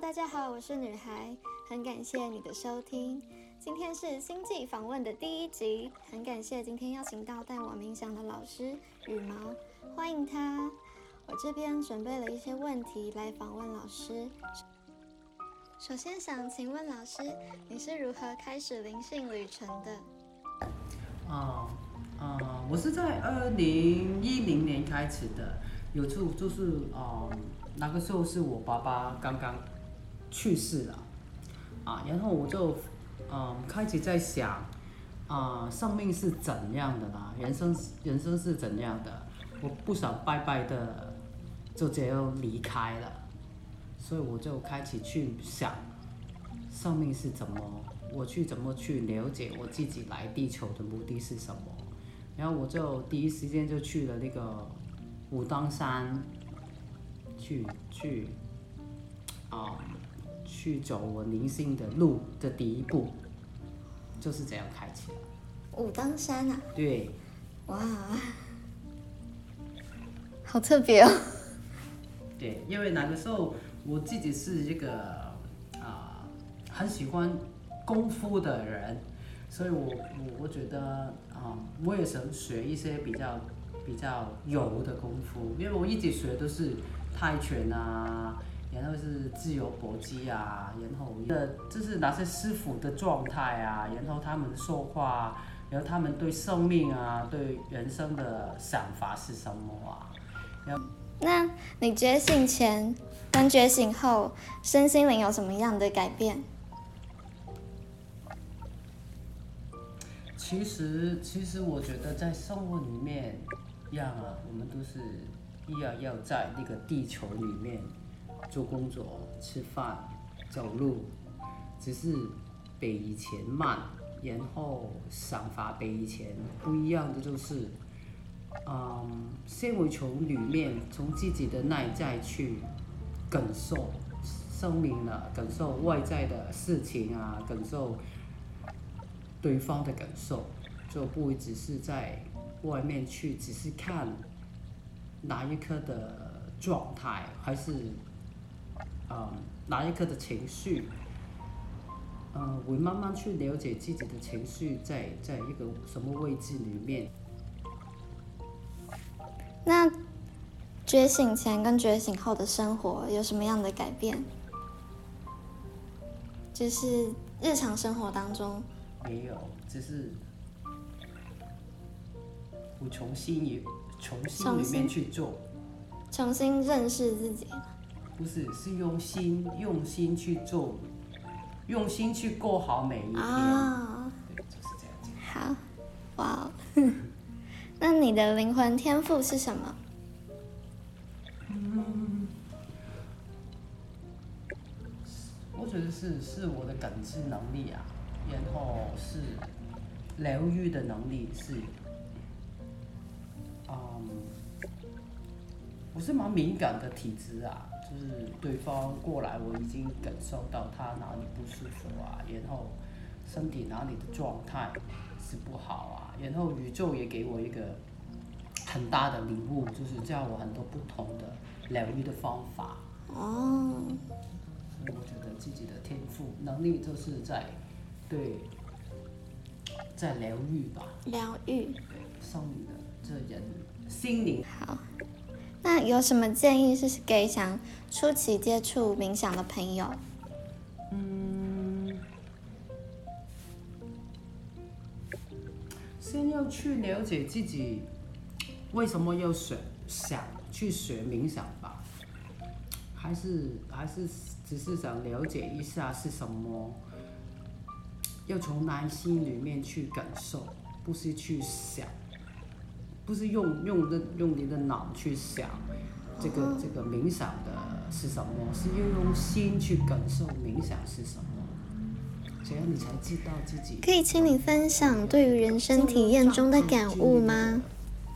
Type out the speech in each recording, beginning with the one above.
大家好，我是女孩，很感谢你的收听。今天是星际访问的第一集，很感谢今天邀请到带我冥想的老师羽毛，欢迎他。我这边准备了一些问题来访问老师。首先想请问老师，你是如何开始灵性旅程的？啊啊，我是在二零一零年开始的，有次就是啊，那个时候是我爸爸刚刚去世了，啊，然后我就嗯开始在想啊，生命是怎样的啦，人生人生是怎样的，我不想拜拜的就这样离开了，所以我就开始去想生命是怎么。我去怎么去了解我自己来地球的目的是什么？然后我就第一时间就去了那个武当山，去去啊，去走我灵性的路的第一步，就是这样开启了。武当山啊？对。哇，好特别哦。对，因为那个时候我自己是一个啊，很喜欢。功夫的人，所以我我我觉得啊，我也想学一些比较比较柔的功夫，因为我一直学都是泰拳啊，然后是自由搏击啊，然后的这是哪些师傅的状态啊，然后他们说话，然后他们对生命啊，对人生的想法是什么啊？然后，那你觉醒前跟觉醒后，身心灵有什么样的改变？其实，其实我觉得在生活里面，一样啊，我们都是一样要在那个地球里面做工作、吃饭、走路，只是比以前慢，然后想法比以前不一样的就是，嗯，先会从里面从自己的内在去感受生命了，感受外在的事情啊，感受。对方的感受，就不只是在外面去，只是看哪一刻的状态，还是嗯哪一刻的情绪，嗯，会慢慢去了解自己的情绪在在一个什么位置里面。那觉醒前跟觉醒后的生活有什么样的改变？就是日常生活当中。没有，只是我重新也重新里面去做，重新认识自己。不是，是用心用心去做，用心去过好每一天。啊，对，就是这样子。好，哇，那你的灵魂天赋是什么？嗯，我觉得是是我的感知能力啊。然后是疗愈的能力是，嗯，我是蛮敏感的体质啊，就是对方过来，我已经感受到他哪里不舒服啊，然后身体哪里的状态是不好啊，然后宇宙也给我一个很大的礼物，就是教我很多不同的疗愈的方法。哦，所以我觉得自己的天赋能力就是在。对，在疗愈吧。疗愈。对，送你的这人心灵。好，那有什么建议是给想初期接触冥想的朋友？嗯，先要去了解自己为什么要学想去学冥想吧，还是还是只是想了解一下是什么？要从内心里面去感受，不是去想，不是用用的用你的脑去想，这个这个冥想的是什么？是要用心去感受冥想是什么，这样你才知道自己。可以请你分享对于人生体验中的感悟吗？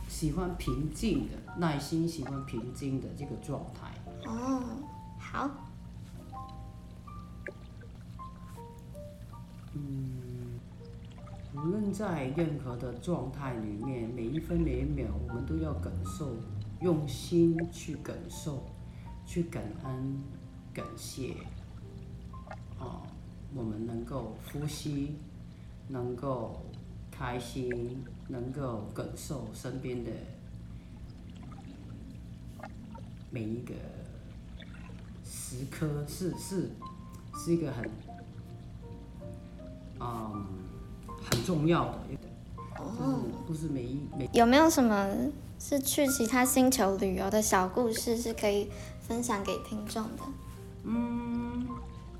喜欢平静的，耐心喜欢平静的这个状态。哦，好。嗯，无论在任何的状态里面，每一分每一秒，我们都要感受，用心去感受，去感恩、感谢，哦我们能够呼吸，能够开心，能够感受身边的每一个时刻，是是是一个很嗯很重要的，就是不是每一每有没有什么是去其他星球旅游的小故事是可以分享给听众的？嗯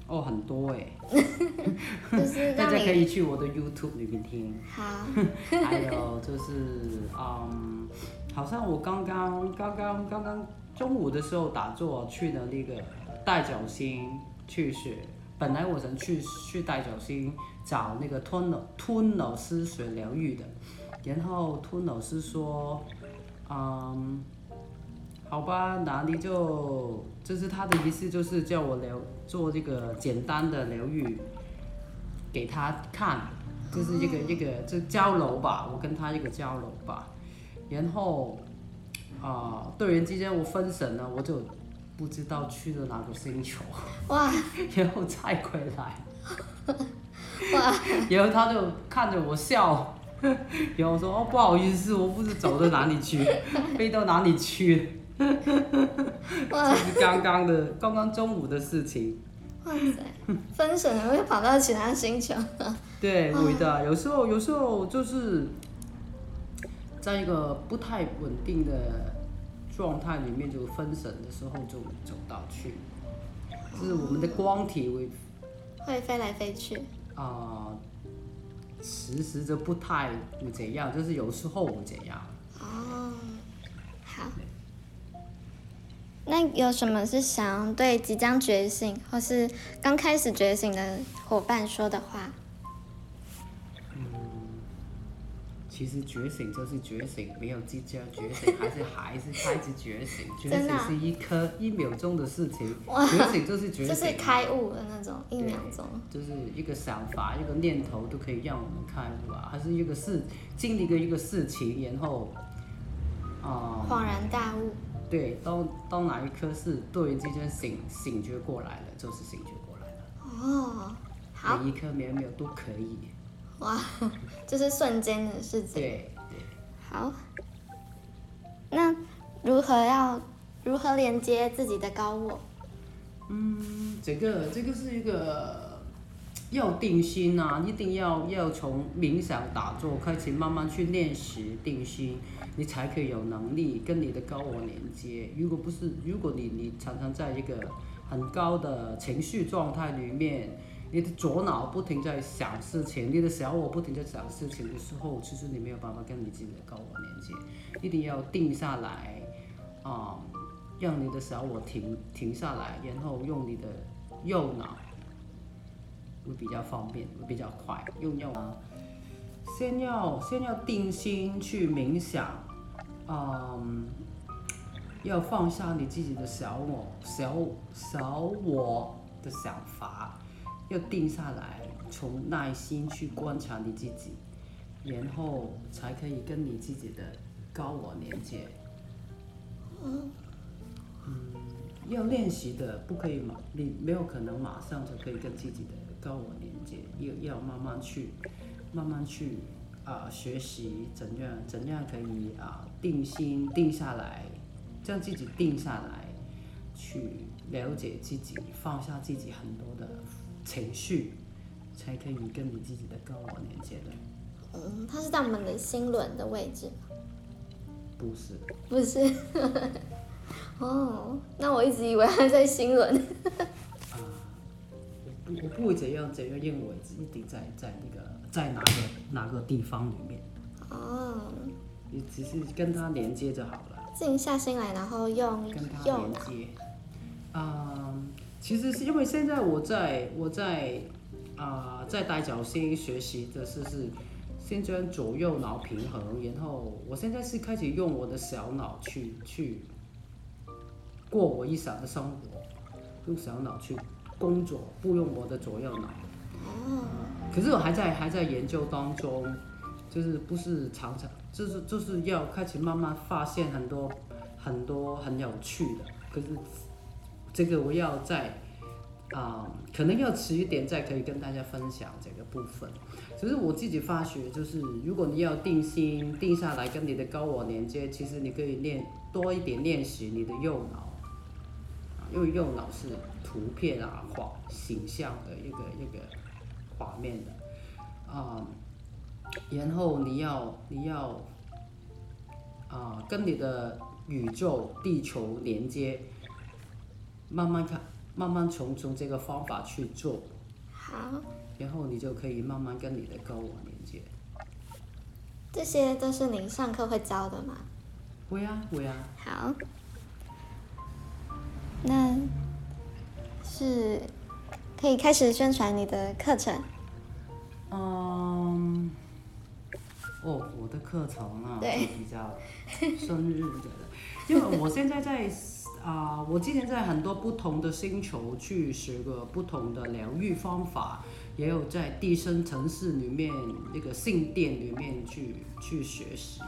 哦很多哎，就是大家可以去我的 YouTube 里面听。好，还有就是，嗯，好像我刚刚刚刚刚刚中午的时候打坐去的那个大角星去学，本来我想去去大角星找那个吞老吞老师学疗愈的，然后吞老师说，嗯，好吧，那你就就是他的意思就是叫我疗做这个简单的疗愈给他看。就是一个一个就交流吧，我跟他一个交流吧，然后啊、突然之间我分神了，我就不知道去了哪个星球，哇。然后再回来，哇，然后他就看着我笑，然后我说哦不好意思，我不知走到哪里去，飞到哪里去，哇。这是刚刚的刚刚中午的事情。哇塞，分神了会跑到其他星球，对，会的。有时候，有时候就是在一个不太稳定的状态里面，就分神的时候就走到去，就是我们的光体会会飞来飞去。啊、时时就不太会怎样，就是有时候会怎样。哦，好。那有什么是想要对即将觉醒或是刚开始觉醒的伙伴说的话？其实觉醒就是觉醒，没有即将觉醒，还是还是开始觉醒。觉醒真的啊是一颗一秒钟的事情，哇觉醒就是觉醒。就是开悟的那种，一秒钟。就是一个想法、一个念头都可以让我们开悟啊，还是一个事经历过一个事情，然后，啊、恍然大悟。对，到到哪一刻是突然之间醒醒觉过来了，就是醒觉过来了。哦，好每一刻每一秒都可以。哇，这是瞬间的事情。对对，好，那如何要如何连接自己的高我？嗯，这个这个是一个要定心啊，一定要要从冥想打坐开始，慢慢去练习定心，你才可以有能力跟你的高我连接。如果不是，如果你你常常在一个很高的情绪状态里面，你的左脑不停在想事情，你的小我不停在想事情的时候，其实你没有办法跟你自己的高我连接，一定要定下来，啊、让你的小我停停下来，然后用你的右脑会比较方便，会比较快。用右脑，先要先要定心去冥想，嗯，要放下你自己的小我小小我的想法，要定下来，从耐心去观察你自己，然后才可以跟你自己的高我连接。嗯要练习的，不可以马，你没有可能马上就可以跟自己的高我连接，要要慢慢去，慢慢去啊、学习怎样怎样可以啊、定心定下来，将自己定下来，去了解自己，放下自己很多的情绪，才可以跟你自己的高我连接的，嗯，它是在我们的心轮的位置，不是。不是？哦，那我一直以为它在心轮。啊，我不我不会怎样怎样认为一定在在那个在哪个哪个地方里面，哦，你只是跟它连接就好了，静下心来，然后用跟它右脑。连接。啊、其实是因为现在我在我在啊、在大角星学习的是是先将左右脑平衡，然后我现在是开始用我的小脑去去过我一生的生活，用小脑去工作，不用我的左右脑。哦，可是我还在还在研究当中，就是不是常常就是就是要开始慢慢发现很多很多很有趣的，可是这个我要再啊、可能要迟一点再可以跟大家分享这个部分。只是我自己发觉，就是如果你要定心定下来跟你的高我连接，其实你可以练多一点练习你的右脑，因为右脑是图片啊、画形象的一个一个画面的，啊、然后你要你要啊、跟你的宇宙地球连接，慢慢看，慢慢从从这个方法去做，好，然后你就可以慢慢跟你的高我连接。这些都是您上课会教的吗？会啊会啊，好，那是可以开始宣传你的课程。嗯，哦，我的课程啊对是比较生日的，因为我现在在啊、我之前在很多不同的星球去学过不同的疗愈方法，也有在地生城市里面那个信殿里面去去学习，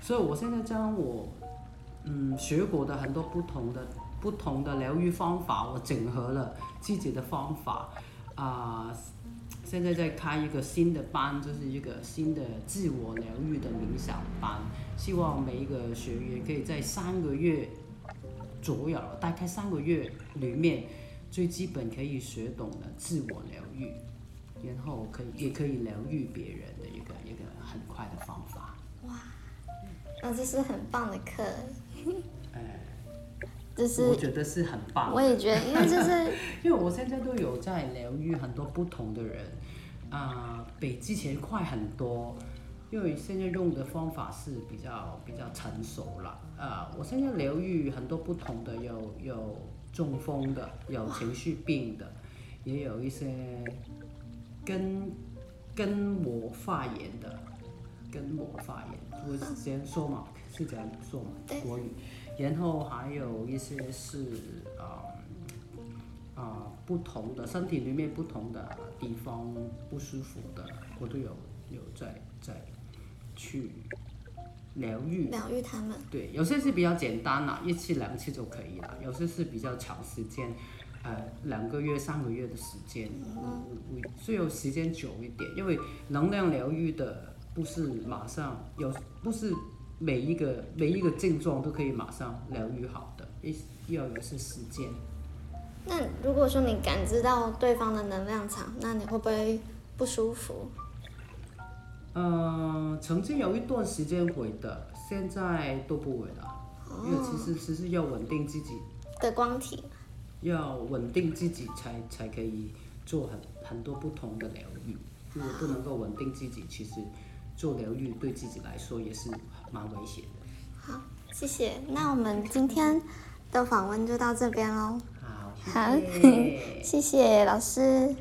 所以我现在将我嗯学过的很多不同的不同的疗愈方法，我整合了自己的方法啊。现在在开一个新的班，就是一个新的自我疗愈的冥想班，希望每一个学员可以在三个月左右，大概三个月里面，最基本可以学懂的自我疗愈，然后可以也可以疗愈别人的一个一个很快的方法。哇那这是很棒的课，哎，就我觉得是很棒我。也觉得，因为就是 因为我现在都有在疗愈很多不同的人，啊、比之前快很多。因为现在用的方法是比较比较成熟了，啊、我现在疗愈很多不同的，有有中风的，有情绪病的，也有一些跟跟我发炎的，跟我发炎，我是这样说嘛，是这样说嘛，国语。然后还有一些是啊啊、不同的身体里面不同的地方不舒服的，我都有有在在去疗愈。疗愈他们。对，有些是比较简单啦，一次两次就可以了；有些是比较长时间，呃，两个月、三个月的时间，我我我需要时间久一点，因为能量疗愈的不是马上有，不是每一个每一个症状都可以马上疗愈好的，一要有些时间。那如果说你感知到对方的能量场，那你会不会不舒服？嗯，曾经有一段时间会的，现在都不会了，因为其实其实要稳定自己的光体，要稳定自己才才可以做很很多不同的疗愈。如果不能够稳定自己，其实做疗愈对自己来说也是蛮危险的。好，谢谢。那我们今天的访问就到这边喽。好，好。谢谢 老师。